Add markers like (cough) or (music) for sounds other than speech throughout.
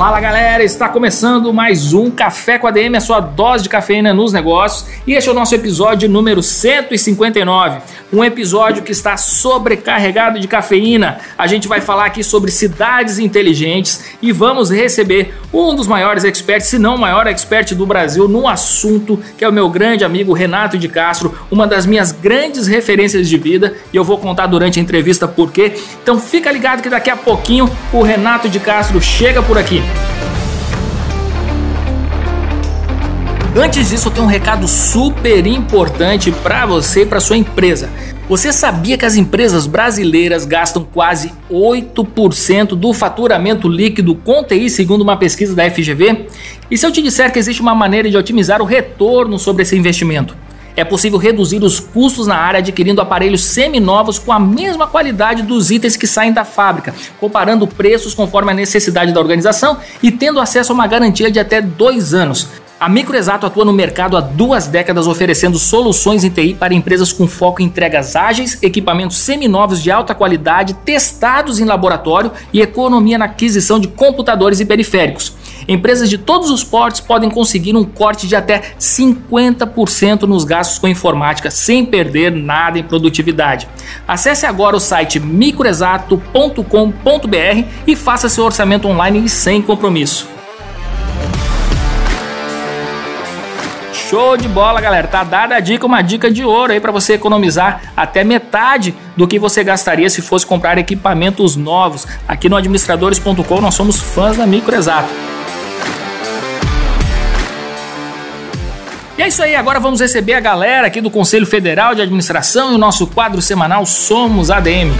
Fala galera, está começando mais um Café com a DM, a sua dose de cafeína nos negócios, e este é o nosso episódio número 159. Um episódio que está sobrecarregado de cafeína. A gente vai falar aqui sobre cidades inteligentes e vamos receber um dos maiores experts, se não o maior expert do Brasil no assunto, que é o meu grande amigo Renato de Castro, uma das minhas grandes referências de vida, e eu vou contar durante a entrevista por quê. Então fica ligado que daqui a pouquinho o Renato de Castro chega por aqui. Antes disso, eu tenho um recado super importante para você e para sua empresa. Você sabia que as empresas brasileiras gastam quase 8% do faturamento líquido com TI, segundo uma pesquisa da FGV? E se eu te disser que existe uma maneira de otimizar o retorno sobre esse investimento? É possível reduzir os custos na área adquirindo aparelhos seminovos com a mesma qualidade dos itens que saem da fábrica, comparando preços conforme a necessidade da organização e tendo acesso a uma garantia de até dois anos. A Microexato atua no mercado há duas décadas oferecendo soluções em TI para empresas com foco em entregas ágeis, equipamentos seminovos de alta qualidade, testados em laboratório e economia na aquisição de computadores e periféricos. Empresas de todos os portes podem conseguir um corte de até 50% nos gastos com informática sem perder nada em produtividade. Acesse agora o site microexato.com.br e faça seu orçamento online sem compromisso. Show de bola, galera. Tá dada a dica, uma dica de ouro aí para você economizar até metade do que você gastaria se fosse comprar equipamentos novos. Aqui no administradores.com nós somos fãs da Microexato. E é isso aí, agora vamos receber a galera aqui do Conselho Federal de Administração e o nosso quadro semanal Somos ADM.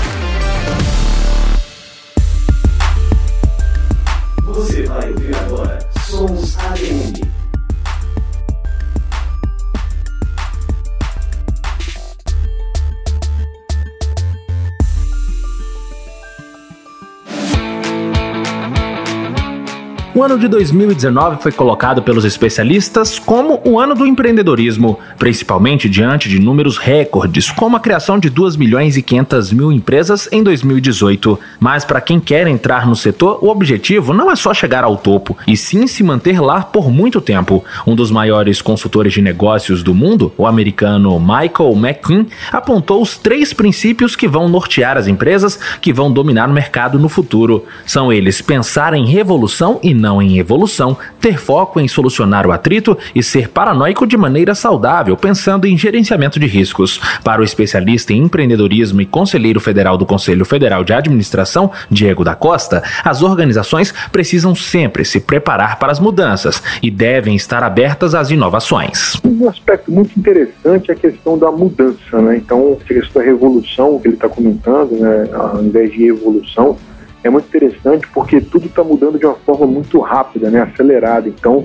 O ano de 2019 foi colocado pelos especialistas como o ano do empreendedorismo, principalmente diante de números recordes, como a criação de 2 milhões e 500 mil empresas em 2018. Mas para quem quer entrar no setor, o objetivo não é só chegar ao topo, e sim se manter lá por muito tempo. Um dos maiores consultores de negócios do mundo, o americano Michael McKean, apontou os três princípios que vão nortear as empresas que vão dominar o mercado no futuro. São eles pensar em revolução e não em evolução, ter foco em solucionar o atrito e ser paranoico de maneira saudável, pensando em gerenciamento de riscos. Para o especialista em empreendedorismo e conselheiro federal do Conselho Federal de Administração, Diego da Costa, as organizações precisam sempre se preparar para as mudanças e devem estar abertas às inovações. Um aspecto muito interessante é a questão da mudança, né? Então, a questão da revolução que ele está comentando, né? ao invés de evolução, é muito interessante porque tudo está mudando de uma forma muito rápida, né, acelerada. Então,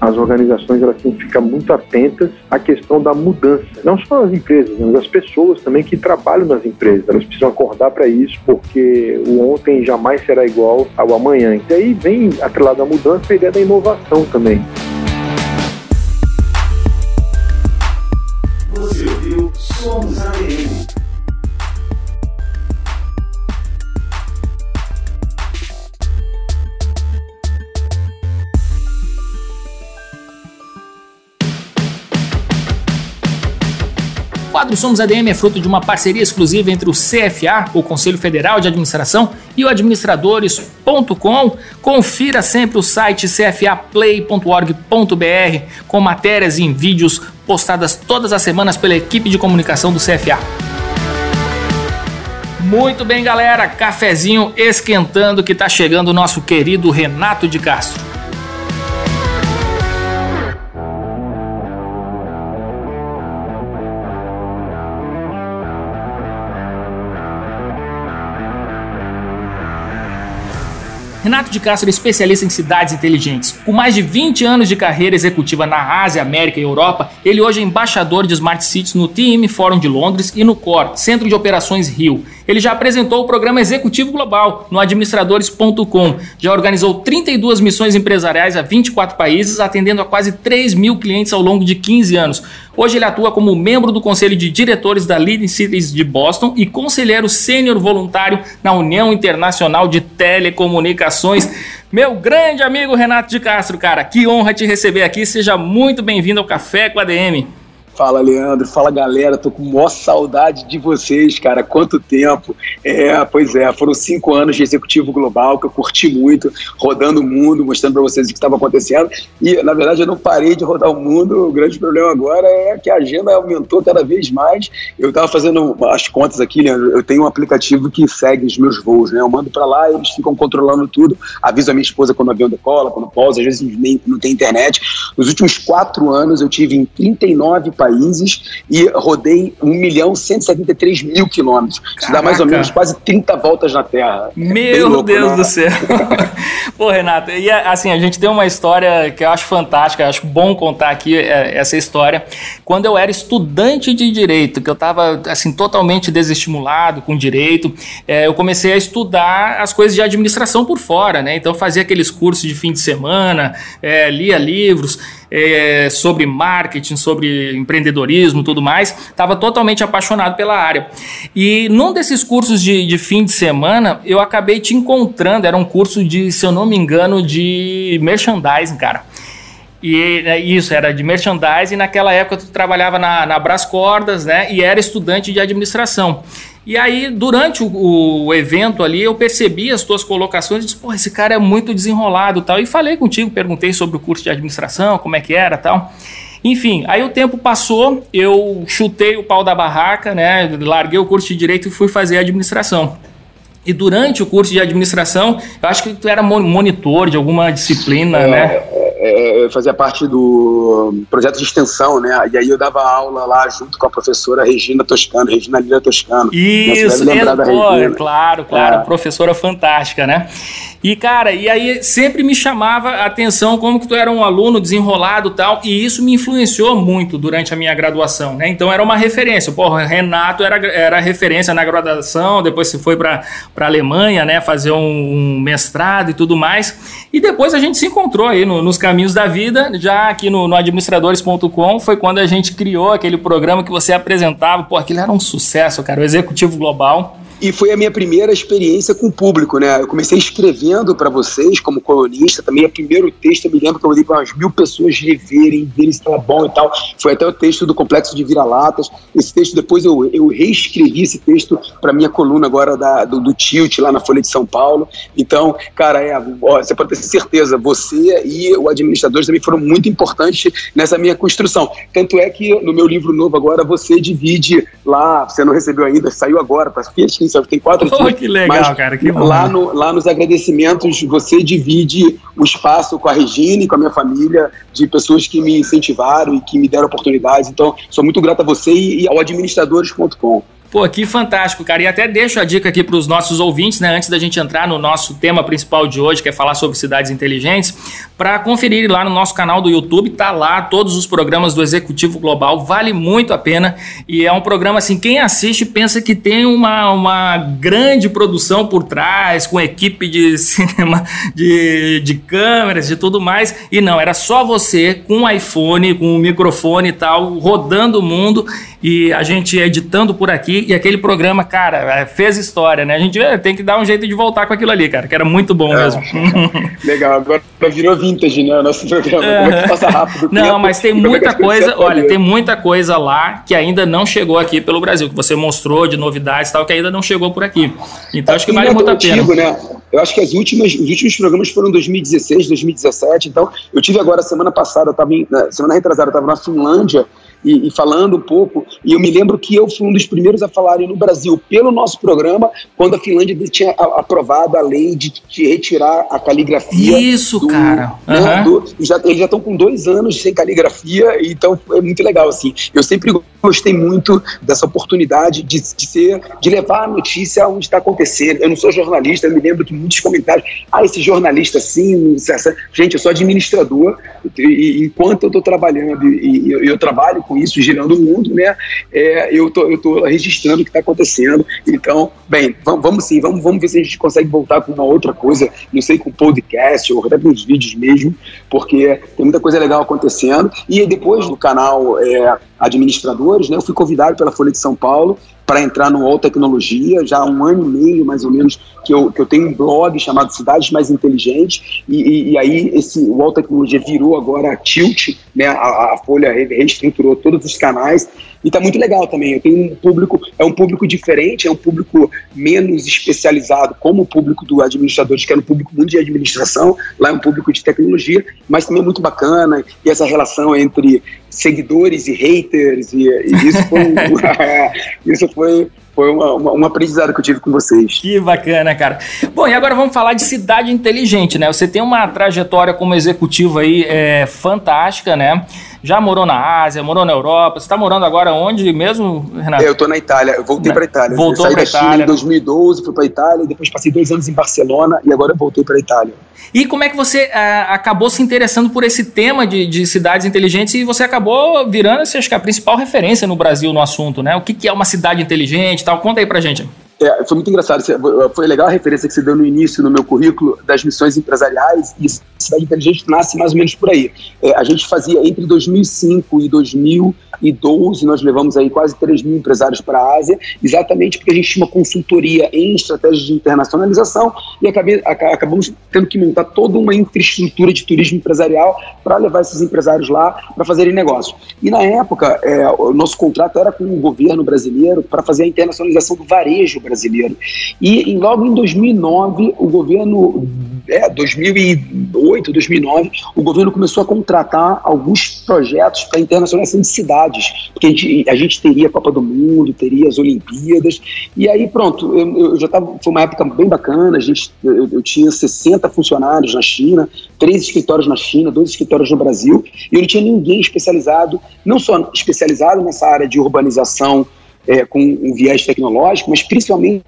as organizações elas têm que ficar muito atentas à questão da mudança. Não só as empresas, mas as pessoas também que trabalham nas empresas. Elas precisam acordar para isso, porque o ontem jamais será igual ao amanhã. E aí vem, atrelado à mudança, a ideia da inovação também. Quadro Somos ADM é fruto de uma parceria exclusiva entre o CFA, o Conselho Federal de Administração, e o administradores.com. Confira sempre o site cfaplay.org.br com matérias e vídeos postadas todas as semanas pela equipe de comunicação do CFA. Muito bem, galera, cafezinho esquentando que tá chegando o nosso querido Renato de Castro. Renato de Castro é especialista em cidades inteligentes. Com mais de 20 anos de carreira executiva na Ásia, América e Europa, ele hoje é embaixador de Smart Cities no TIM Forum de Londres e no CORE, Centro de Operações Rio. Ele já apresentou o programa Executivo Global no administradores.com. Já organizou 32 missões empresariais a 24 países, atendendo a quase 3 mil clientes ao longo de 15 anos. Hoje ele atua como membro do Conselho de Diretores da Leading Cities de Boston e conselheiro sênior voluntário na União Internacional de Telecomunicações. Meu grande amigo Renato de Castro, cara, que honra te receber aqui. Seja muito bem-vindo ao Café com a DM. Fala, Leandro. Fala, galera. Tô com maior saudade de vocês, cara. Quanto tempo. É, pois é, foram cinco anos de executivo global que eu curti muito, rodando o mundo, mostrando para vocês o que estava acontecendo. E, na verdade, eu não parei de rodar o mundo. O grande problema agora é que a agenda aumentou cada vez mais. Eu estava fazendo as contas aqui, Leandro. Eu tenho um aplicativo que segue os meus voos, né? Eu mando para lá, eles ficam controlando tudo. Aviso a minha esposa quando o avião decola, quando pausa. Às vezes nem, não tem internet. Nos últimos quatro anos, eu tive em 39 países países e rodei 1 milhão 173 mil quilômetros. Isso dá mais ou menos quase 30 voltas na Terra. É Meu louco, Deus né? do céu. (laughs) Pô, Renato, e assim, a gente tem uma história que eu acho fantástica, eu acho bom contar aqui é, essa história. Quando eu era estudante de direito, que eu estava assim totalmente desestimulado com direito, é, eu comecei a estudar as coisas de administração por fora, né? Então fazia aqueles cursos de fim de semana, lia livros é, sobre marketing, sobre empreendedorismo tudo mais, estava totalmente apaixonado pela área. E num desses cursos de, de fim de semana, eu acabei te encontrando, era um curso de, se eu não me engano, de merchandising, cara. E é, isso, era de merchandising, e naquela época tu trabalhava na, na Brás Cordas, né? E era estudante de administração. E aí, durante o, o, evento ali, eu percebi as tuas colocações e disse, pô, esse cara é muito desenrolado tal. E falei contigo, perguntei sobre o curso de administração, como é que era tal. Enfim, aí o tempo passou, eu chutei o pau da barraca, né? Larguei o curso de direito e fui fazer administração. E durante o curso de administração, eu acho que tu era monitor de alguma disciplina, é, né? Fazia parte do projeto de extensão, né? E aí eu dava aula lá junto com a professora Regina Toscano, Regina Lira Toscano. Isso, é, pô, claro, claro, é. professora fantástica, né? E, cara, e aí sempre me chamava a atenção como que tu era um aluno desenrolado tal, e isso me influenciou muito durante a minha graduação, né? Então era uma referência. Pô, Renato era, era referência na graduação, depois se foi para a Alemanha, né, fazer um, um, mestrado e tudo mais. E depois a gente se encontrou aí no, nos caminhos da vida, já aqui no, no administradores.com, foi quando a gente criou aquele programa que você apresentava. Pô, aquilo era um sucesso, cara, o Executivo Global. E foi a minha primeira experiência com o público, né? Eu comecei escrevendo para vocês como colunista, também o primeiro texto, eu me lembro que eu mandei para umas mil pessoas reverem, verem se estava bom e tal. Foi até o texto do Complexo de Vira-Latas. Esse texto, depois eu, eu reescrevi esse texto para minha coluna agora da, do, do Tilt, lá na Folha de São Paulo. Então, cara, é, ó, você pode ter certeza, você e o administrador também foram muito importantes nessa minha construção. Tanto é que no meu livro novo agora, você divide lá, você não recebeu ainda, saiu agora, tá fechando só que tem quatro (laughs) oh, que legal, cara, que bom. Lá, no, lá nos agradecimentos você divide o espaço com a Regina e com a minha família, de pessoas que me incentivaram e que me deram oportunidades. Então, sou muito grato a você e, e ao administradores.com. Pô, que fantástico, cara. E até deixo a dica aqui para os nossos ouvintes, né, antes da gente entrar no nosso tema principal de hoje, que é falar sobre cidades inteligentes, para conferir lá no nosso canal do YouTube, tá lá todos os programas do Executivo Global, vale muito a pena. E é um programa assim, quem assiste pensa que tem uma, uma grande produção por trás, com equipe de (laughs) cinema, de, de câmeras, de tudo mais. E não, era só você com um iPhone, com um microfone e tal, rodando o mundo e a gente editando por aqui e aquele programa, cara, é, fez história, né? A gente é, tem que dar um jeito de voltar com aquilo ali, cara, que era muito bom é. mesmo. (laughs) Legal, agora virou vintage, né? O nosso programa. É. Como é que passa rápido? Não, tempo, mas tem muita coisa, olha, tem muita coisa lá que ainda não chegou aqui pelo Brasil, que você mostrou de novidades e tal, que ainda não chegou por aqui. Então acho que vale muito a pena. Antigo, né? Eu acho que as últimas, os últimos programas foram 2016, 2017. Então, eu tive agora semana passada, eu tava em, semana retrasada, eu estava na Finlândia e, e, falando um pouco, e eu me lembro que eu fui um dos primeiros a falarem no Brasil pelo nosso programa, quando a Finlândia tinha aprovado a lei de, de retirar a caligrafia. Isso, do, cara. Né, do, já, eles já estão com dois anos sem caligrafia, então é muito legal, assim. Eu sempre gostei muito dessa oportunidade de, de ser, de levar a notícia onde está acontecendo. Eu não sou jornalista, eu me lembro que muitos comentários, ah, esse jornalista assim, essa... gente, eu sou administrador, e, e enquanto eu estou trabalhando e, e eu, eu, trabalho com isso, girando o mundo, né, é, eu tô, tô registrando o que está acontecendo. Então, bem, vamos, vamos sim, vamos, vamos ver se a gente consegue voltar com uma outra coisa, não sei, com podcast ou até com os vídeos mesmo, porque tem muita coisa legal acontecendo. E depois do canal é, Administradores, né, eu fui convidado pela Folha de São Paulo para entrar no All Tecnologia, já há um ano e meio mais ou menos que eu, que eu tenho um blog chamado Cidades Mais Inteligentes, e, e, e aí esse o All Tecnologia virou agora a Tilt, né, a, a Folha reestruturou todos os canais, e tá muito legal também. Eu tenho um público, é um público diferente, é um público menos especializado, como o público do administradores, que é um público muito de administração, lá é um público de tecnologia, mas também é muito bacana, e essa relação entre seguidores e haters, e, e isso foi, (laughs) (laughs) isso foi foi uma, uma, um aprendizado que eu tive com vocês. Que bacana, cara. Bom, e agora vamos falar de cidade inteligente, né? Você tem uma trajetória como executivo aí é, fantástica, né? Já morou na Ásia, morou na Europa. Você está morando agora onde mesmo, Renato? Eu estou na Itália. Eu voltei para a Itália. Voltou para a Itália. China em 2012, fui para a Itália, depois passei dois anos em Barcelona e agora voltei para a Itália. E como é que você uh, acabou se interessando por esse tema de, de, cidades inteligentes e você acabou virando, acho que a principal referência no Brasil no assunto, né? O que, que é uma cidade inteligente e tal? Conta aí pra gente. É, foi muito engraçado. Foi legal a referência que você deu no início no meu currículo das missões empresariais e Cidade Inteligente nasce mais ou menos por aí. É, a gente fazia entre 2005 e 2012, nós levamos aí quase 3 mil empresários para a Ásia, exatamente porque a gente tinha uma consultoria em estratégias de internacionalização e acabei, acabamos tendo que montar toda uma infraestrutura de turismo empresarial para levar esses empresários lá para fazerem negócio. E na época, é, o nosso contrato era com o governo brasileiro para fazer a internacionalização do varejo brasileiro. E, e logo em 2009, o governo, é, 2008, 2009, o governo começou a contratar alguns projetos para internacionalização de cidades, porque a gente, a gente teria a Copa do Mundo, teria as Olimpíadas, e aí pronto, eu, eu já estava, foi uma época bem bacana, a gente, eu, eu tinha 60 funcionários na China, três escritórios na China, dois escritórios no Brasil, e eu não tinha ninguém especializado, não só especializado nessa área de urbanização, é, com um viés tecnológico, mas principalmente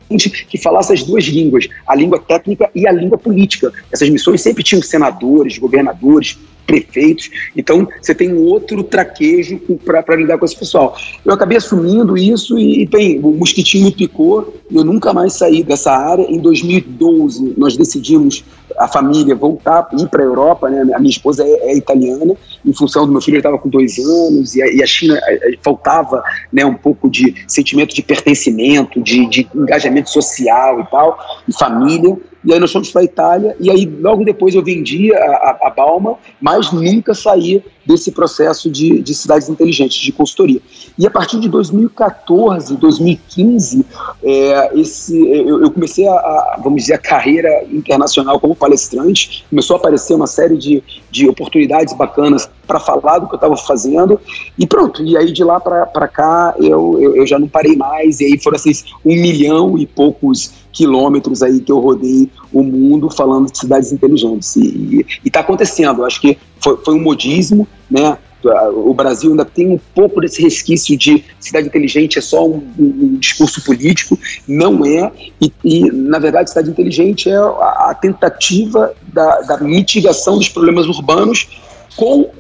que falasse as duas línguas, a língua técnica e a língua política. Essas missões sempre tinham senadores, governadores, prefeitos. Então, você tem um outro traquejo para lidar com esse pessoal. Eu acabei assumindo isso e, bem, o mosquitinho me picou eu nunca mais saí dessa área. Em 2012, nós decidimos, a família, voltar, ir para a Europa. Né? A minha esposa é, é, italiana, em função do meu filho, estava com dois anos e a, e a China faltava né, um pouco de sentimento de pertencimento, de, de engajamento social e tal, e família e aí nós fomos para a Itália, e aí logo depois eu vendi a, a, a Balma, mas nunca saí desse processo de, de cidades inteligentes, de consultoria. E a partir de 2014, 2015, é, esse, eu, eu comecei a, a, vamos dizer, a carreira internacional como palestrante, começou a aparecer uma série de, de oportunidades bacanas para falar do que eu estava fazendo, e pronto, e aí de lá para cá eu, eu, eu, já não parei mais, e aí foram esses um milhão e poucos quilômetros aí que eu rodei o mundo falando de cidades inteligentes. E está acontecendo, eu acho que foi, foi um modismo, né? O Brasil ainda tem um pouco desse resquício de cidade inteligente é só um, um discurso político, não é. E, e, na verdade, cidade inteligente é a, a tentativa da, da mitigação dos problemas urbanos com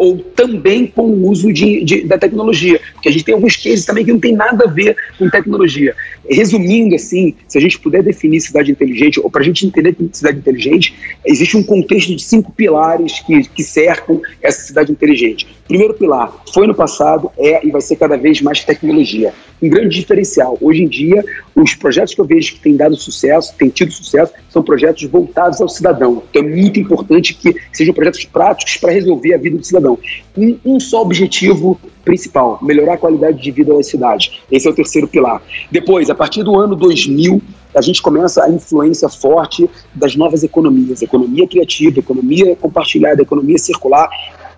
ou também com o uso de, de, da tecnologia. Porque a gente tem alguns cases também que não tem nada a ver com tecnologia. Resumindo, assim, se a gente puder definir cidade inteligente, ou para a gente entender cidade inteligente, existe um contexto de cinco pilares que, que cercam essa cidade inteligente. Primeiro pilar, foi no passado, é e vai ser cada vez mais tecnologia. Um grande diferencial. Hoje em dia, os projetos que eu vejo que têm dado sucesso, têm tido sucesso, são projetos voltados ao cidadão. Então é muito importante que sejam projetos práticos para resolver a vida do cidadão. Com um só objetivo principal, melhorar a qualidade de vida das cidades. Esse é o terceiro pilar. Depois, a partir do ano 2000, a gente começa a influência forte das novas economias, economia criativa, economia compartilhada, economia circular,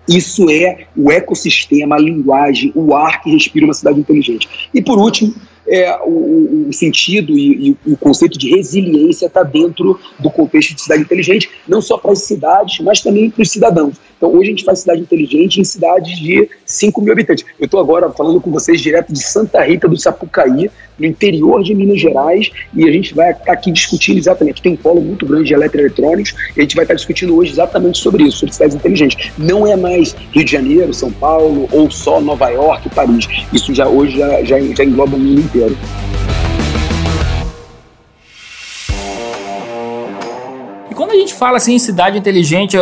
Isso é o ecossistema, a linguagem, o ar que respira uma cidade inteligente. E por último, é, o, o, sentido e, e, o conceito de resiliência está dentro do contexto de cidade inteligente, não só para as cidades, mas também para os cidadãos. Então, hoje a gente faz cidade inteligente em cidades de 5 mil habitantes. Eu estou agora falando com vocês direto de Santa Rita do Sapucaí, no interior de Minas Gerais, e a gente vai estar aqui discutindo exatamente. Tem um polo muito grande de eletroeletrônicos, e a gente vai estar discutindo hoje exatamente sobre isso, sobre cidades inteligentes. Não é mais Rio de Janeiro, São Paulo, ou só Nova York, Paris. Isso já hoje já, já, já engloba o mundo inteiro. Fala assim em cidade inteligente,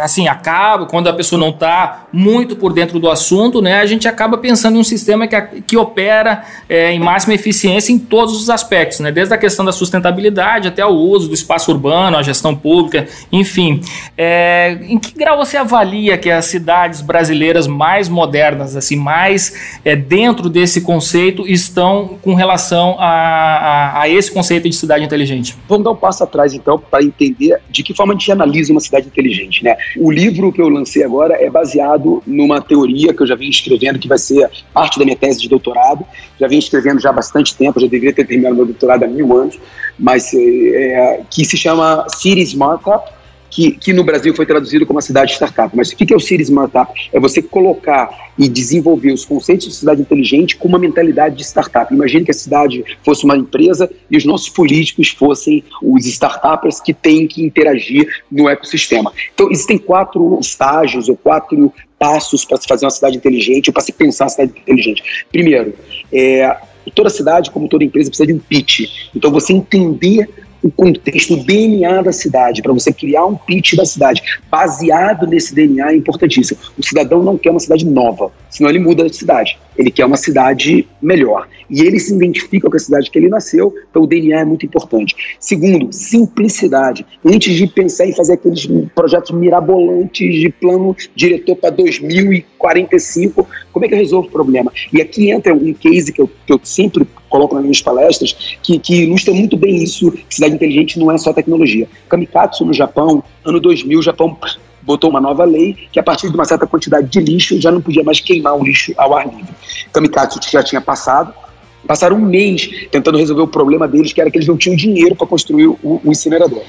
assim, acaba, quando a pessoa não está muito por dentro do assunto, né, a gente acaba pensando em um sistema que, que opera é, em máxima eficiência em todos os aspectos, né, desde a questão da sustentabilidade até o uso do espaço urbano, a gestão pública, enfim. É, em que grau você avalia que as cidades brasileiras mais modernas, assim, mais é, dentro desse conceito, estão com relação a, a, a esse conceito de cidade inteligente? Vamos dar um passo atrás, então, para entender de que forma a gente analisa uma cidade inteligente, né? O livro que eu lancei agora é baseado numa teoria que eu já vim escrevendo, que vai ser parte da minha tese de doutorado. Já vim escrevendo já há bastante tempo, já deveria ter terminado meu doutorado há mil anos, mas é, que se chama City Smart Up, que, que no Brasil foi traduzido como a cidade startup. Mas o que é o City Startup? É você colocar e desenvolver os conceitos de cidade inteligente com uma mentalidade de startup. Imagine que a cidade fosse uma empresa e os nossos políticos fossem os startups que têm que interagir no ecossistema. Então, existem quatro estágios ou quatro passos para se fazer uma cidade inteligente ou para se pensar a cidade inteligente. Primeiro, é, toda cidade, como toda empresa, precisa de um pitch. Então, você entender o contexto, o DNA da cidade, para você criar um pitch da cidade baseado nesse DNA é importantíssimo. O cidadão não quer uma cidade nova, senão ele muda de cidade. Ele quer uma cidade melhor. E ele se identifica com a cidade que ele nasceu, então o DNA é muito importante. Segundo, simplicidade. Antes de pensar em fazer aqueles projetos mirabolantes de plano diretor para 2045, como é que eu resolvo o problema? E aqui entra um case que eu, que eu sempre coloco nas minhas palestras, que, que ilustra muito bem isso, que cidade inteligente não é só tecnologia. Kamikatsu, no Japão, ano 2000, o Japão botou uma nova lei que a partir de uma certa quantidade de lixo já não podia mais queimar o lixo ao ar livre. Kamikatsu já tinha passado, passaram um mês tentando resolver o problema deles, que era que eles não tinham dinheiro para construir o, o incinerador.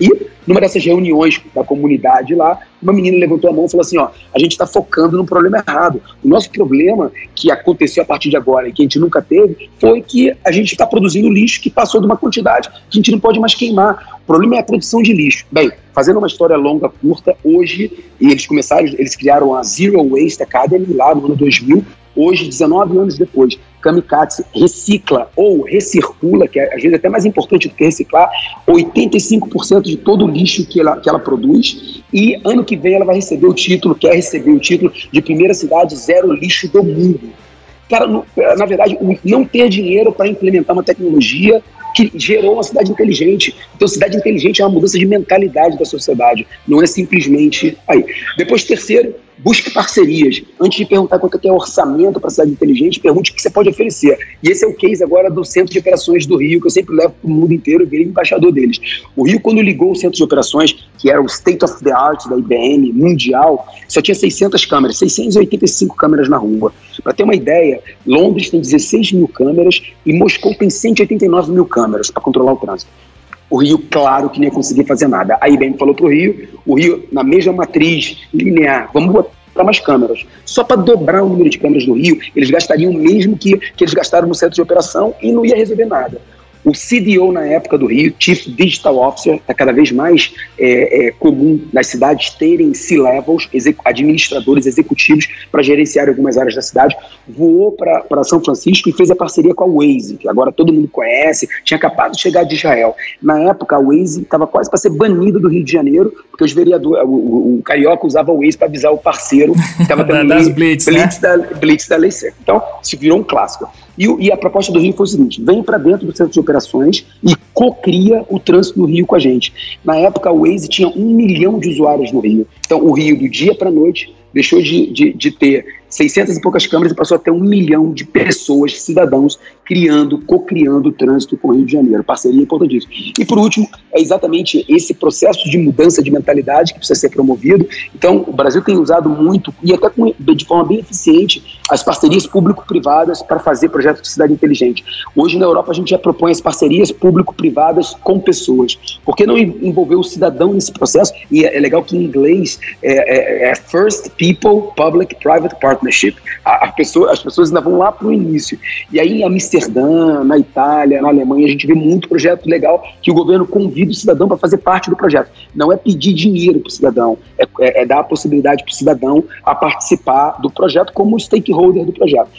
E numa dessas reuniões da comunidade lá, uma menina levantou a mão e falou assim: ó, a gente está focando no problema errado. O nosso problema que aconteceu a partir de agora e que a gente nunca teve foi que a gente está produzindo lixo que passou de uma quantidade que a gente não pode mais queimar. O problema é a produção de lixo. Bem, fazendo uma história longa, curta, hoje eles começaram, eles criaram a Zero Waste Academy lá no ano 2000. Hoje, 19 anos depois, Kamikatsu recicla ou recircula, que é às vezes até mais importante do que reciclar, 85% de todo o lixo que ela, que ela produz. E ano que vem ela vai receber o título, quer receber o título de primeira cidade zero lixo do mundo. Cara, na verdade, não ter dinheiro para implementar uma tecnologia que gerou uma cidade inteligente. Então, cidade inteligente é uma mudança de mentalidade da sociedade, não é simplesmente aí. Depois, terceiro, busque parcerias. Antes de perguntar quanto é o orçamento para a cidade inteligente, pergunte o que você pode oferecer. E esse é o case agora do Centro de Operações do Rio, que eu sempre levo para o mundo inteiro e virei embaixador deles. O Rio, quando ligou o Centro de Operações, que era o State of the Art da IBM mundial, só tinha 600 câmeras, 685 câmeras na rua. Para ter uma ideia, Londres tem 16 mil câmeras e Moscou tem 189 mil câmeras para controlar o trânsito. O Rio, claro que não ia conseguir fazer nada. A IBM falou para o Rio, o Rio, na mesma matriz linear, vamos botar mais câmeras. Só para dobrar o número de câmeras do Rio, eles gastariam o mesmo que, que eles gastaram no centro de operação e não ia resolver nada. O CDO na época do Rio, Chief Digital Officer, está cada vez mais é, é, comum nas cidades terem C-levels, administradores executivos para gerenciar algumas áreas da cidade. Voou para São Francisco e fez a parceria com a Waze, que agora todo mundo conhece, tinha acabado de chegar de Israel. Na época, a Waze estava quase para ser banida do Rio de Janeiro, porque os vereadores, o, o, o carioca usava o Waze para avisar o parceiro que estava (laughs) tendo das blitz, blitz, né? da, blitz da lei seca. Então, se virou um clássico. E, e, a proposta do Rio foi o seguinte: vem para dentro do centro de operações e co-cria o trânsito do Rio com a gente. Na época, o Waze tinha um milhão de usuários no Rio. Então, o Rio, do dia para noite, deixou de, de, de ter 600 e poucas câmeras e passou a ter um milhão de pessoas, cidadãos, criando, co-criando o trânsito com o Rio de Janeiro. Parceria importantíssima. E por último, é exatamente esse processo de mudança de mentalidade que precisa ser promovido. Então, o Brasil tem usado muito, e até com, de forma bem eficiente, as parcerias público-privadas para fazer projetos de cidade inteligente. Hoje, na Europa, a gente já propõe as parcerias público-privadas com pessoas. Por que não envolver o cidadão nesse processo? E é, é legal que em inglês é, é, é First People Public Private Partnership. A, a pessoa, as pessoas ainda vão lá para o início. E aí, em Amsterdã, na Itália, na Alemanha, a gente vê muito projeto legal que o governo convida o cidadão para fazer parte do projeto. Não é pedir dinheiro para o cidadão, é, é, é dar a possibilidade para o cidadão a participar do projeto como stakeholder do projeto.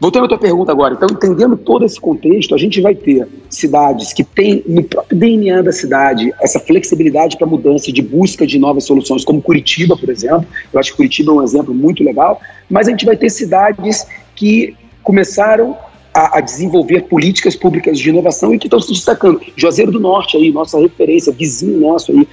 Voltando à tua pergunta agora, então, entendendo todo esse contexto, a gente vai ter cidades que têm no próprio DNA da cidade essa flexibilidade para mudança de busca de novas soluções, como Curitiba, por exemplo. Eu acho que Curitiba é um exemplo muito legal, mas a gente vai ter cidades que começaram a, a, desenvolver políticas públicas de inovação e que estão se destacando. Juazeiro do Norte aí, nossa referência, vizinho nosso aí,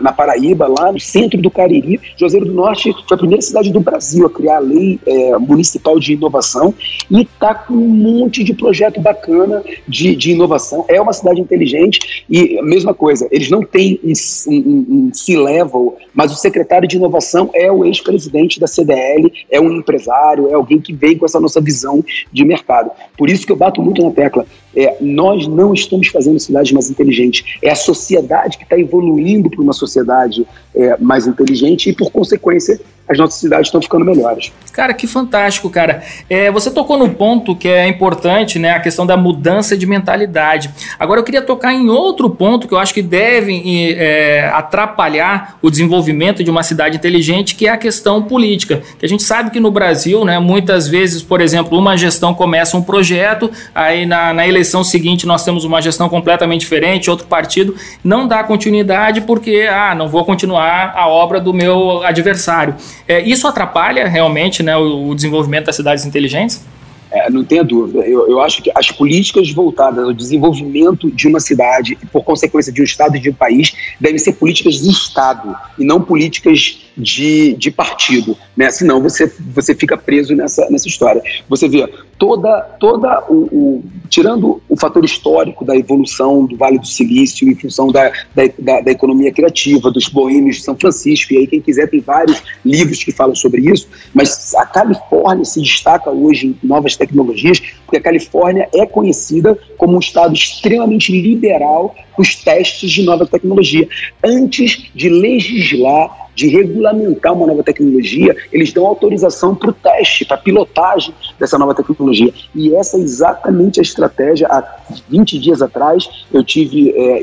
na Paraíba, lá no centro do Cariri. Juazeiro do Norte foi a primeira cidade do Brasil a criar a lei é, municipal de inovação e está com um monte de projeto bacana de, de inovação. É uma cidade inteligente e a mesma coisa, eles não têm um, um, um C-level, mas o secretário de inovação é o ex-presidente da CDL, é um empresário, é alguém que vem com essa nossa visão de mercado. Por isso que eu bato muito na tecla. É, nós não estamos fazendo cidades mais inteligentes. É a sociedade que está evoluindo para uma sociedade é, mais inteligente e, por consequência, as nossas cidades estão ficando melhores. Cara, que fantástico, cara. É, você tocou no ponto que é importante, né? A questão da mudança de mentalidade. Agora eu queria tocar em outro ponto que eu acho que deve é, atrapalhar o desenvolvimento de uma cidade inteligente, que é a questão política. Que a gente sabe que no Brasil, né, muitas vezes, por exemplo, uma gestão começa um projeto, aí na, na eleição seguinte nós temos uma gestão completamente diferente, outro partido não dá continuidade porque, ah, não vou continuar a obra do meu adversário. É, isso atrapalha realmente né, o, o desenvolvimento das cidades inteligentes? É, não tenha dúvida. Eu, eu acho que as políticas voltadas ao desenvolvimento de uma cidade por consequência, de um estado e de um país, devem ser políticas de Estado e não políticas de, de partido. Né? Senão você, você fica preso nessa, nessa história. Você vê toda, toda o, o, tirando o fator histórico da evolução do Vale do Silício em função da, da, da, da economia criativa, dos boêmios de São Francisco, e aí quem quiser tem vários livros que falam sobre isso, mas a Califórnia se destaca hoje em novas tecnologias, porque a Califórnia é conhecida como um estado extremamente liberal os testes de nova tecnologia. Antes de legislar de regulamentar uma nova tecnologia, eles dão autorização para o teste, para a pilotagem dessa nova tecnologia. E essa é exatamente a estratégia. Há 20 dias atrás, eu tive é,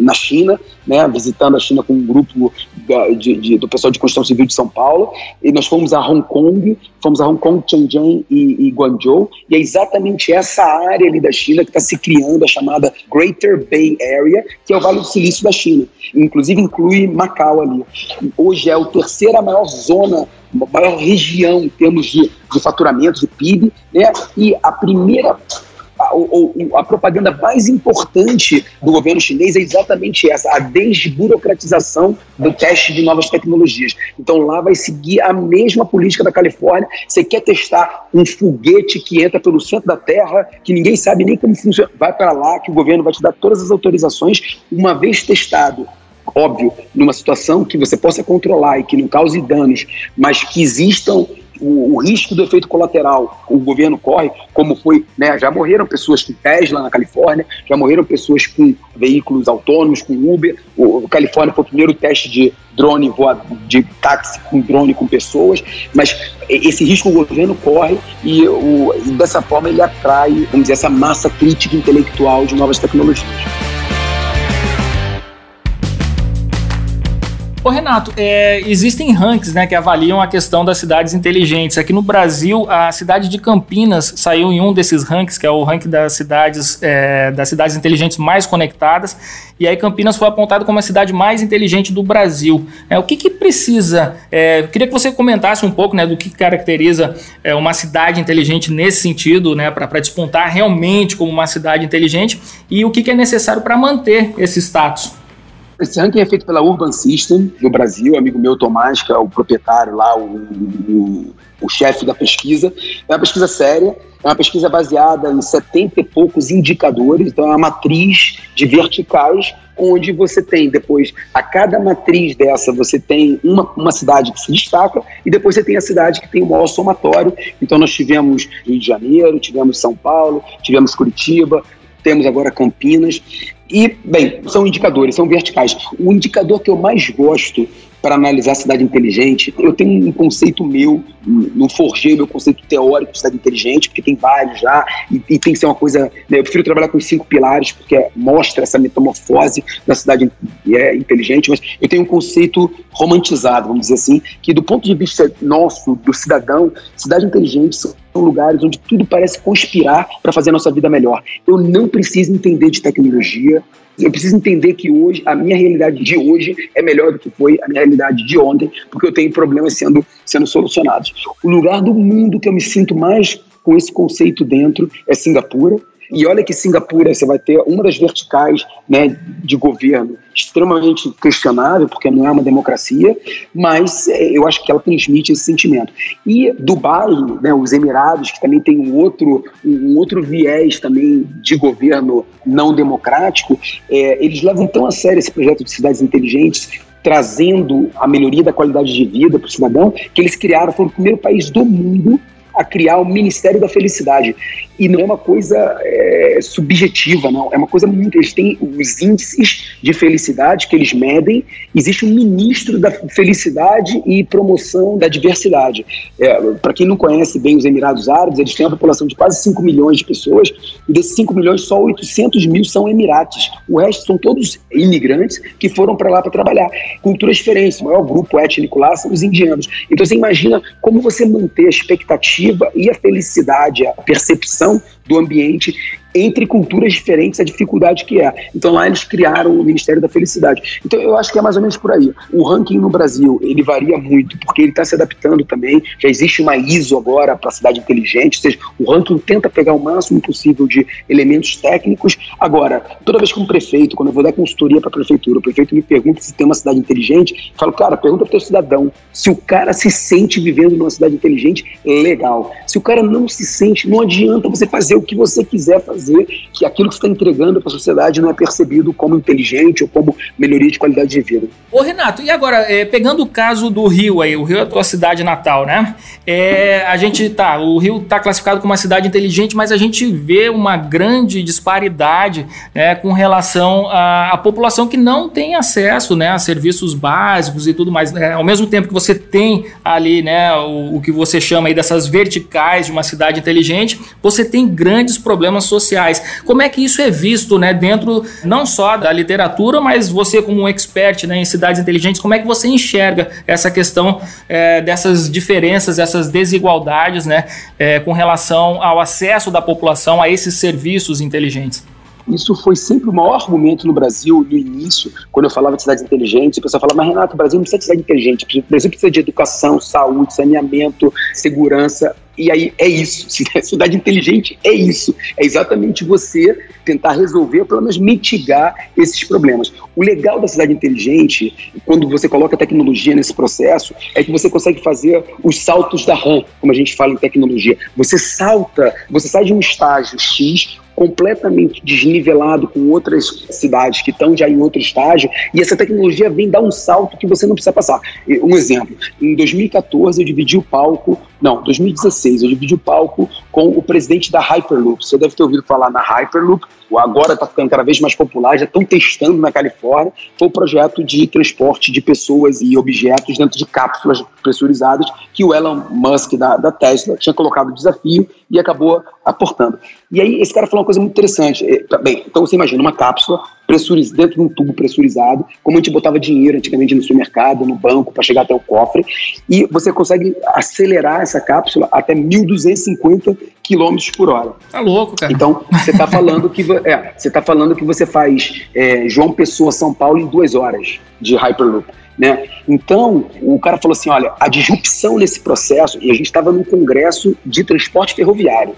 na China, né, visitando a China com um grupo de, de, do pessoal de construção civil de São Paulo, e nós fomos a Hong Kong, fomos a Hong Kong, Shenzhen e, e Guangzhou, e é exatamente essa área ali da China que está se criando, a chamada Greater Bay Area, que é o Vale do Silício da China. Inclusive inclui Macau ali. Hoje é a terceira maior zona, maior região em termos de, de faturamento, de PIB, né? E a primeira a, a, propaganda mais importante do governo chinês é exatamente essa, a desburocratização do teste de novas tecnologias. Então lá vai seguir a mesma política da Califórnia. Você quer testar um foguete que entra pelo centro da Terra, que ninguém sabe nem como funciona, vai para lá que o governo vai te dar todas as autorizações. Uma vez testado, óbvio, numa situação que você possa controlar e que não cause danos, mas que existam o, o, risco do efeito colateral o governo corre, como foi, né, já morreram pessoas com Tesla na Califórnia, já morreram pessoas com veículos autônomos, com Uber, o, o Califórnia foi o primeiro teste de drone voa, de táxi com drone com pessoas, mas esse risco o governo corre e, o, e dessa forma ele atrai, vamos dizer, essa massa crítica intelectual de novas tecnologias. Ô Renato, é, existem rankings né, que avaliam a questão das cidades inteligentes. Aqui no Brasil, a cidade de Campinas saiu em um desses rankings, que é o ranking das cidades, é, das cidades inteligentes mais conectadas. E aí Campinas foi apontado como a cidade mais inteligente do Brasil. É, o que, que precisa? É, queria que você comentasse um pouco né, do que caracteriza é, uma cidade inteligente nesse sentido, né, para despontar realmente como uma cidade inteligente, e o que, que é necessário para manter esse status. Esse ranking é feito pela Urban System do Brasil, amigo meu Tomás, que é o proprietário lá, o, o, o chefe da pesquisa. É uma pesquisa séria, é uma pesquisa baseada em 70 e poucos indicadores, então é uma matriz de verticais, onde você tem depois, a cada matriz dessa, você tem uma, uma cidade que se destaca e depois você tem a cidade que tem o maior somatório. Então nós tivemos Rio de Janeiro, tivemos São Paulo, tivemos Curitiba, temos agora Campinas. E, bem, são indicadores, são verticais. O indicador que eu mais gosto para analisar a cidade inteligente, eu tenho um conceito meu, não forjei meu conceito teórico de cidade inteligente, porque tem vários já, e, e tem que ser uma coisa. Né, eu prefiro trabalhar com os cinco pilares, porque mostra essa metamorfose da cidade é, inteligente, mas eu tenho um conceito romantizado, vamos dizer assim, que do ponto de vista nosso, do cidadão, cidade inteligente são lugares onde tudo parece conspirar para fazer a nossa vida melhor. Eu não preciso entender de tecnologia, eu preciso entender que hoje, a minha realidade de hoje é melhor do que foi a minha realidade de ontem, porque eu tenho problemas sendo, sendo solucionados. O lugar do mundo que eu me sinto mais com esse conceito dentro é Singapura. E olha que Singapura você vai ter uma das verticais né, de governo extremamente questionável, porque não é uma democracia, mas é, eu acho que ela transmite esse sentimento. E Dubai, né, os Emirados, que também tem um outro, um outro viés também de governo não democrático, é, eles levam tão a sério esse projeto de cidades inteligentes, trazendo a melhoria da qualidade de vida para o cidadão, que eles criaram, foram o primeiro país do mundo a criar o Ministério da Felicidade. E não é uma coisa é, subjetiva, não. É uma coisa muito. Eles têm os índices de felicidade que eles medem. Existe um ministro da felicidade e promoção da diversidade. É, Para quem não conhece bem os Emirados Árabes, eles têm uma população de quase 5 milhões de pessoas. E desses 5 milhões, só 800 mil são Emirates. O resto são todos imigrantes que foram para lá para trabalhar. Culturas diferentes. O maior grupo étnico lá são os indianos. Então você imagina como você manter a expectativa e a felicidade, a percepção do ambiente entre culturas diferentes a dificuldade que é. Então lá eles criaram o Ministério da Felicidade. Então eu acho que é mais ou menos por aí. O ranking no Brasil ele varia muito porque ele está se adaptando também. Já existe uma ISO agora para a cidade inteligente, ou seja, o ranking tenta pegar o máximo possível de elementos técnicos. Agora, toda vez que um prefeito, quando eu vou dar consultoria para a prefeitura, o prefeito me pergunta se tem uma cidade inteligente, eu falo, cara, pergunta para o cidadão se o cara se sente vivendo numa cidade inteligente, legal. Se o cara não se sente, não adianta você fazer o que você quiser fazer fazer que aquilo que você está entregando para a sociedade não é percebido como inteligente ou como melhoria de qualidade de vida. Ô Renato, e agora, é, pegando o caso do Rio aí, o Rio é a tua cidade natal, né? É, a gente tá, o Rio está classificado como uma cidade inteligente, mas a gente vê uma grande disparidade né, com relação à, à, população que não tem acesso né, a serviços básicos e tudo mais. Né? Ao mesmo tempo que você tem ali né, o, o que você chama aí dessas verticais de uma cidade inteligente, você tem grandes problemas sociais sociais. Como é que isso é visto né, dentro não só da literatura, mas você como um expert né, em cidades inteligentes, como é que você enxerga essa questão é, dessas diferenças, essas desigualdades né, é, com relação ao acesso da população a esses serviços inteligentes? Isso foi sempre o maior argumento no Brasil, no início, quando eu falava de cidades inteligentes. O pessoal falava, mas Renato, o Brasil não precisa de cidade inteligente. O Brasil precisa de educação, saúde, saneamento, segurança. E aí é isso. (laughs) Cidade inteligente é isso. É exatamente você tentar resolver, pelo menos mitigar esses problemas. O legal da cidade inteligente, quando você coloca tecnologia nesse processo, é que você consegue fazer os saltos da RAM, como a gente fala em tecnologia. Você salta, você sai de um estágio X completamente desnivelado com outras cidades que estão já em outro estágio, e essa tecnologia vem dar um salto que você não precisa passar. Um exemplo, em 2014 eu dividi o palco, não, 2016 eu dividi o palco com o presidente da Hyperloop. Você deve ter ouvido falar na Hyperloop, agora está ficando cada vez mais popular, já estão testando na Califórnia, foi o um projeto de transporte de pessoas e objetos dentro de cápsulas pressurizadas que o Elon Musk da, da Tesla tinha colocado o desafio e acabou aportando. E aí esse cara falou uma coisa muito interessante. É, bem, então você imagina uma cápsula pressurizada dentro de um tubo pressurizado, como a gente botava dinheiro antigamente no supermercado, no banco, para chegar até o cofre, e você consegue acelerar essa cápsula até 1.250 km por hora. Tá louco, cara. Então você está falando que é, você tá falando que você faz é, João Pessoa São Paulo em duas horas de Hyperloop. Né? Então, o cara falou assim: olha, a disrupção nesse processo, e a gente estava num congresso de transporte ferroviário.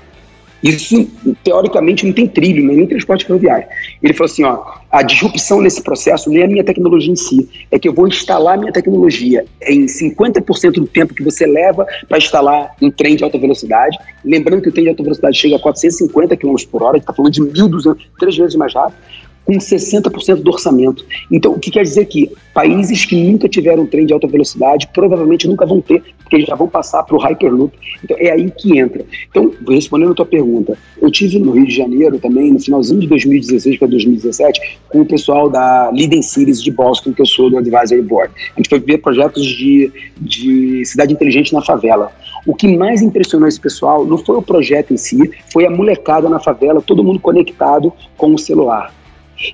Isso, teoricamente, não tem trilho, nem transporte ferroviário. Ele falou assim: ó, a disrupção nesse processo nem é a minha tecnologia em si, é que eu vou instalar minha tecnologia em 50% do tempo que você leva para instalar um trem de alta velocidade. Lembrando que o trem de alta velocidade chega a 450 km por hora, a gente está falando de 1.200, três vezes mais rápido com 60% do orçamento. Então, o que quer dizer que países que nunca tiveram trem de alta velocidade provavelmente nunca vão ter, porque eles já vão passar para o Hyperloop. Então, é aí que entra. Então, respondendo a tua pergunta, eu tive no Rio de Janeiro também, no finalzinho de 2016 para 2017, com o pessoal da Leading Cities de Boston, que eu sou do Advisory Board. A gente foi ver projetos de, de cidade inteligente na favela. O que mais impressionou esse pessoal não foi o projeto em si, foi a molecada na favela, todo mundo conectado com o celular.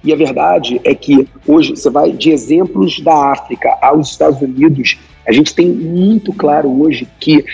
E a verdade é que hoje você vai de exemplos da África aos Estados Unidos, a gente tem muito claro hoje que,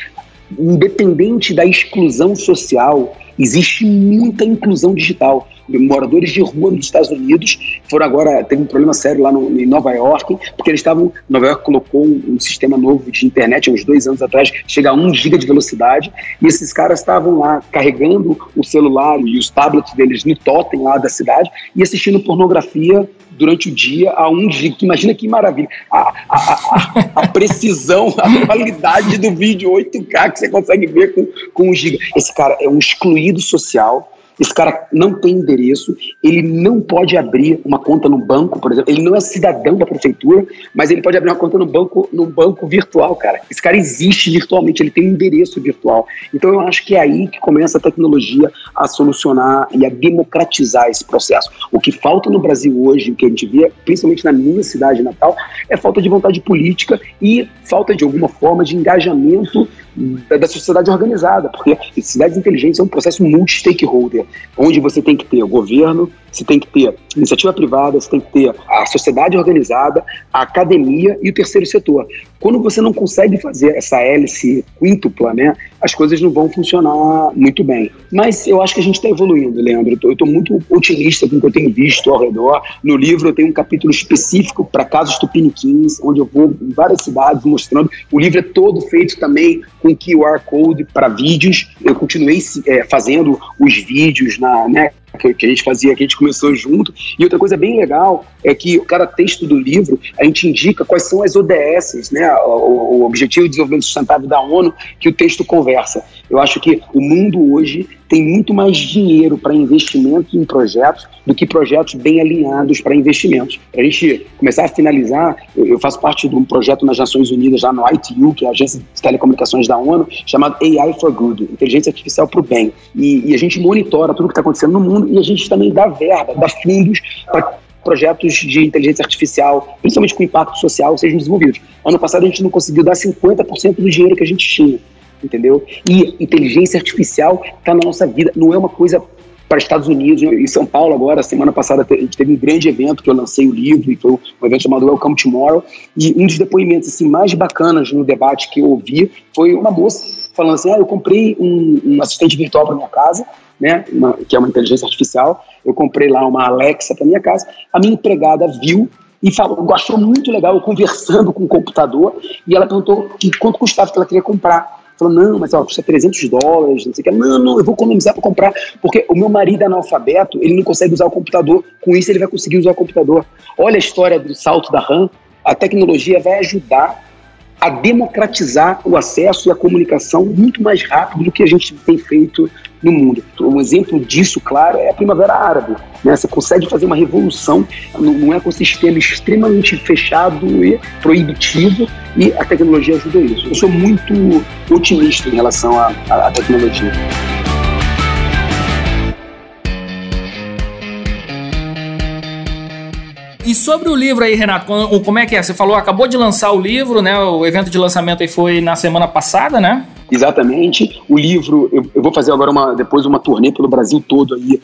independente da exclusão social, existe muita inclusão digital moradores de rua nos Estados Unidos foram agora, teve um problema sério lá no, em Nova York, porque eles estavam, Nova York colocou um, um, sistema novo de internet, uns dois anos atrás, chega a 1 giga de velocidade, e esses caras estavam lá carregando o celular e os tablets deles no totem lá da cidade e assistindo pornografia durante o dia a 1 giga. Imagina que maravilha. A, a, a, a, precisão, a qualidade do vídeo 8K que você consegue ver com, com 1 giga. Esse cara é um excluído social esse cara não tem endereço, ele não pode abrir uma conta no banco, por exemplo. Ele não é cidadão da prefeitura, mas ele pode abrir uma conta no banco, no banco virtual, cara. Esse cara existe virtualmente, ele tem um endereço virtual. Então eu acho que é aí que começa a tecnologia a solucionar e a democratizar esse processo. O que falta no Brasil hoje, o que a gente vê, principalmente na minha cidade natal, é falta de vontade política e falta de alguma forma de engajamento da sociedade organizada, porque cidades inteligentes é um processo multi-stakeholder, onde você tem que ter o governo, você tem que ter iniciativa privada, você tem que ter a sociedade organizada, a academia e o terceiro setor. Quando você não consegue fazer essa hélice quíntupla, né, as coisas não vão funcionar muito bem. Mas eu acho que a gente está evoluindo, Leandro. Eu estou muito otimista com o que eu tenho visto ao redor. No livro eu tenho um capítulo específico para casos tupiniquins, onde eu vou em várias cidades mostrando. O livro é todo feito também com QR Code para vídeos. Eu continuei é, fazendo os vídeos na, né, que, a gente fazia, que a gente começou junto. E outra coisa bem legal é que cada texto do livro a gente indica quais são as ODS, né, o, o Objetivo de Desenvolvimento Sustentável da ONU, que o texto conversa. Eu acho que o mundo hoje tem muito mais dinheiro para investimento em projetos do que projetos bem alinhados para investimentos. Para a gente começar a finalizar, eu, faço parte de um projeto nas Nações Unidas, lá no ITU, que é a Agência de Telecomunicações da ONU, chamado AI for Good, Inteligência Artificial para o Bem. E, e a gente monitora tudo que está acontecendo no mundo e a gente também dá verba, dá fundos para projetos de inteligência artificial, principalmente com impacto social, sejam desenvolvidos. Ano passado a gente não conseguiu dar 50% do dinheiro que a gente tinha entendeu? E inteligência artificial está na nossa vida, não é uma coisa para Estados Unidos. Em São Paulo, agora, semana passada, a gente teve um grande evento que eu lancei o livro, e foi um evento chamado Welcome Tomorrow. E um dos depoimentos assim, mais bacanas no debate que eu ouvi foi uma moça falando assim: ah, eu comprei um, um assistente virtual para minha casa, né, uma, que é uma inteligência artificial. Eu comprei lá uma Alexa para minha casa. A minha empregada viu e falou, achou muito legal eu conversando com o computador e ela perguntou que quanto custava que ela queria comprar. Falou, não, mas ó, custa 300 dólares, não sei o que. Não, não, eu vou economizar para comprar, porque o meu marido é analfabeto, ele não consegue usar o computador, com isso ele vai conseguir usar o computador. Olha a história do salto da RAM, a tecnologia vai ajudar a democratizar o acesso e a comunicação muito mais rápido do que a gente tem feito no mundo. Um exemplo disso, claro, é a Primavera Árabe. Né? Você consegue fazer uma revolução num ecossistema extremamente fechado e proibitivo e a tecnologia ajuda isso. Eu sou muito otimista em relação à, à tecnologia. Sobre o livro aí, Renato, como é que é? Você falou, acabou de lançar o livro, né? O evento de lançamento aí foi na semana passada, né? Exatamente. O livro, eu, eu, vou fazer agora uma, depois uma turnê pelo Brasil todo aí,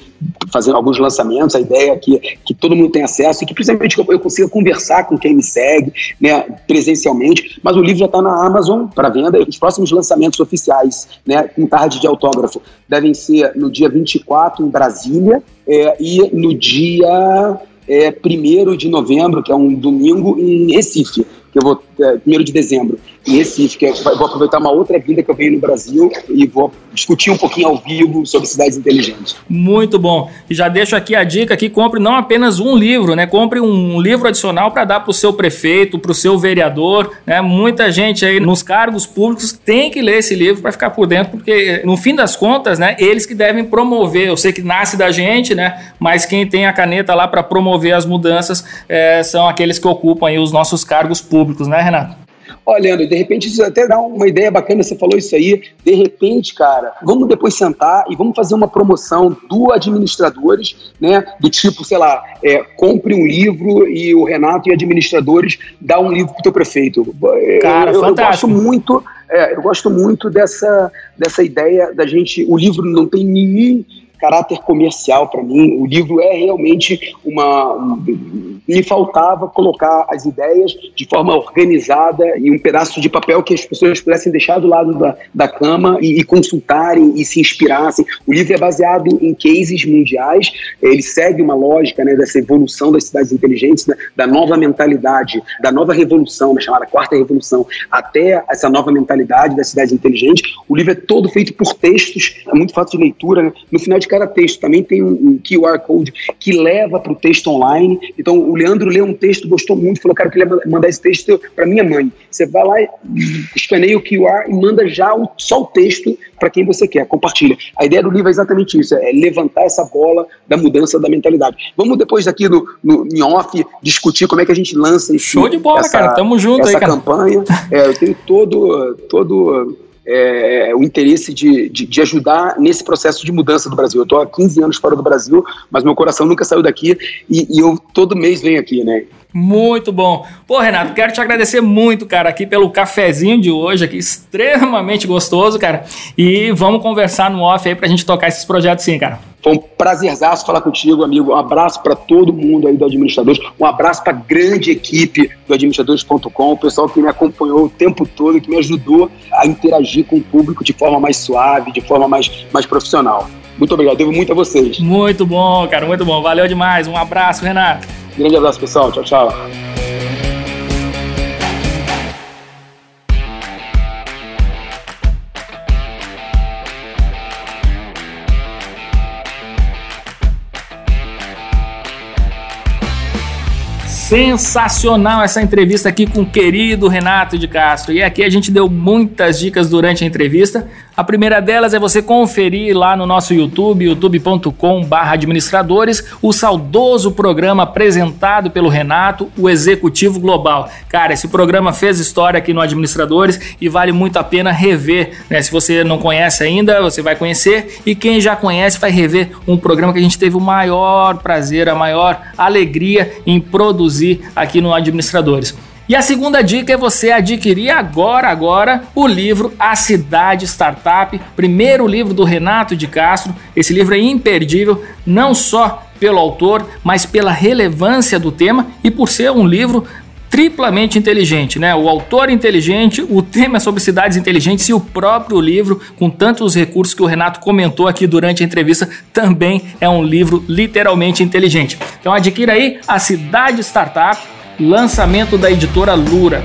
fazendo alguns lançamentos. A ideia é que, que todo mundo tenha acesso e que principalmente eu, eu consiga conversar com quem me segue, né, presencialmente. Mas o livro já está na Amazon para venda. Os próximos lançamentos oficiais, né, com tarde de autógrafo, devem ser no dia 24 em Brasília é, e no dia é, 1 de novembro, que é um domingo, em Recife. que eu vou, é, primeiro de dezembro, em Recife, que é, vou aproveitar uma outra vida que eu venho no Brasil e vou discutir um pouquinho ao vivo sobre cidades inteligentes. Muito bom. E já deixo aqui a dica que compre não apenas um livro, né? Compre um livro adicional para dar para o seu prefeito, para o seu vereador, né? Muita gente aí nos cargos públicos tem que ler esse livro para ficar por dentro, porque no fim das contas, né, eles que devem promover. Eu sei que nasce da gente, né? Mas quem tem a caneta lá para promover as mudanças é, são aqueles que ocupam aí os nossos cargos públicos, né, Renato? Olha, Leandro, de repente isso até dá uma ideia bacana, você falou isso aí. De repente, cara, vamos depois sentar e vamos fazer uma promoção do administradores, né? Do tipo, sei lá, é, compre um livro e o Renato e administradores dá um livro pro teu prefeito. Cara, eu, fantástico. Eu gosto muito, é, eu gosto muito dessa, dessa ideia da gente. O livro não tem nenhum caráter comercial para mim. O livro é realmente uma. Um, me faltava colocar as ideias de forma organizada em um pedaço de papel que as pessoas pudessem deixar do lado da, da cama e, e consultarem e se inspirassem. O livro é baseado em cases mundiais, ele segue uma lógica né, dessa evolução das cidades inteligentes, né, da nova mentalidade, da nova revolução, da chamada quarta revolução, até essa nova mentalidade das cidades inteligentes. O livro é todo feito por textos, é muito fácil de leitura. Né? No final de cada texto também tem um, um QR Code que leva para o texto online. Então, o Leandro leu um texto, gostou muito, falou, cara, eu queria mandar esse texto para minha mãe. Você vai lá, escaneia o QR e manda já o, só o texto para quem você quer, compartilha. A ideia do livro é exatamente isso, é levantar essa bola da mudança da mentalidade. Vamos depois daqui no, no em off discutir como é que a gente lança esse, Show de bola, essa, cara, tamo junto essa aí, cara. campanha. É, eu tenho todo, todo é, o interesse de, de, de, ajudar nesse processo de mudança do Brasil. Eu estou há 15 anos fora do Brasil, mas meu coração nunca saiu daqui e, e eu todo mês venho aqui, né? Muito bom. Pô, Renato, quero te agradecer muito, cara, aqui pelo cafezinho de hoje, aqui extremamente gostoso, cara. E vamos conversar no off aí pra gente tocar esses projetos sim, cara. Foi um prazerzaço falar contigo, amigo. Um abraço para todo mundo aí do Administradores. Um abraço para a grande equipe do administradores.com, o pessoal que me acompanhou o tempo todo, que me ajudou a interagir com o público de forma mais suave, de forma mais, mais profissional. Muito obrigado, devo muito a vocês. Muito bom, cara, muito bom. Valeu demais. Um abraço, Renato. Grande abraço, pessoal. Tchau, tchau. Sensacional essa entrevista aqui com o querido Renato de Castro. E aqui a gente deu muitas dicas durante a entrevista. A primeira delas é você conferir lá no nosso YouTube, youtube.com/administradores, o saudoso programa apresentado pelo Renato, o Executivo Global. Cara, esse programa fez história aqui no Administradores e vale muito a pena rever. Né? Se você não conhece ainda, você vai conhecer e quem já conhece vai rever um programa que a gente teve o maior prazer, a maior alegria em produzir aqui no Administradores. E a segunda dica é você adquirir agora, agora, o livro A Cidade Startup, primeiro livro do Renato de Castro. Esse livro é imperdível, não só pelo autor, mas pela relevância do tema e por ser um livro triplamente inteligente, né? O autor inteligente, o tema é sobre cidades inteligentes e o próprio livro, com tantos recursos que o Renato comentou aqui durante a entrevista, também é um livro literalmente inteligente. Então adquira aí a Cidade Startup, lançamento da editora Lura.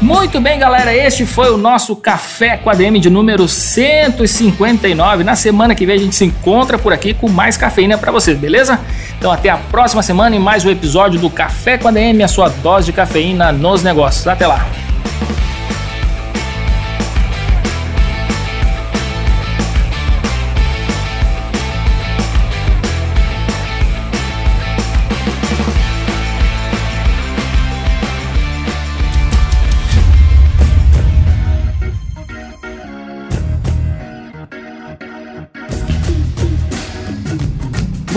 Muito bem, galera, este foi o nosso Café com a DM de número 159. Na semana que vem a gente se encontra por aqui com mais cafeína para vocês, beleza? Então até a próxima semana em mais um episódio do Café com a DM, a sua dose de cafeína nos negócios. Até lá.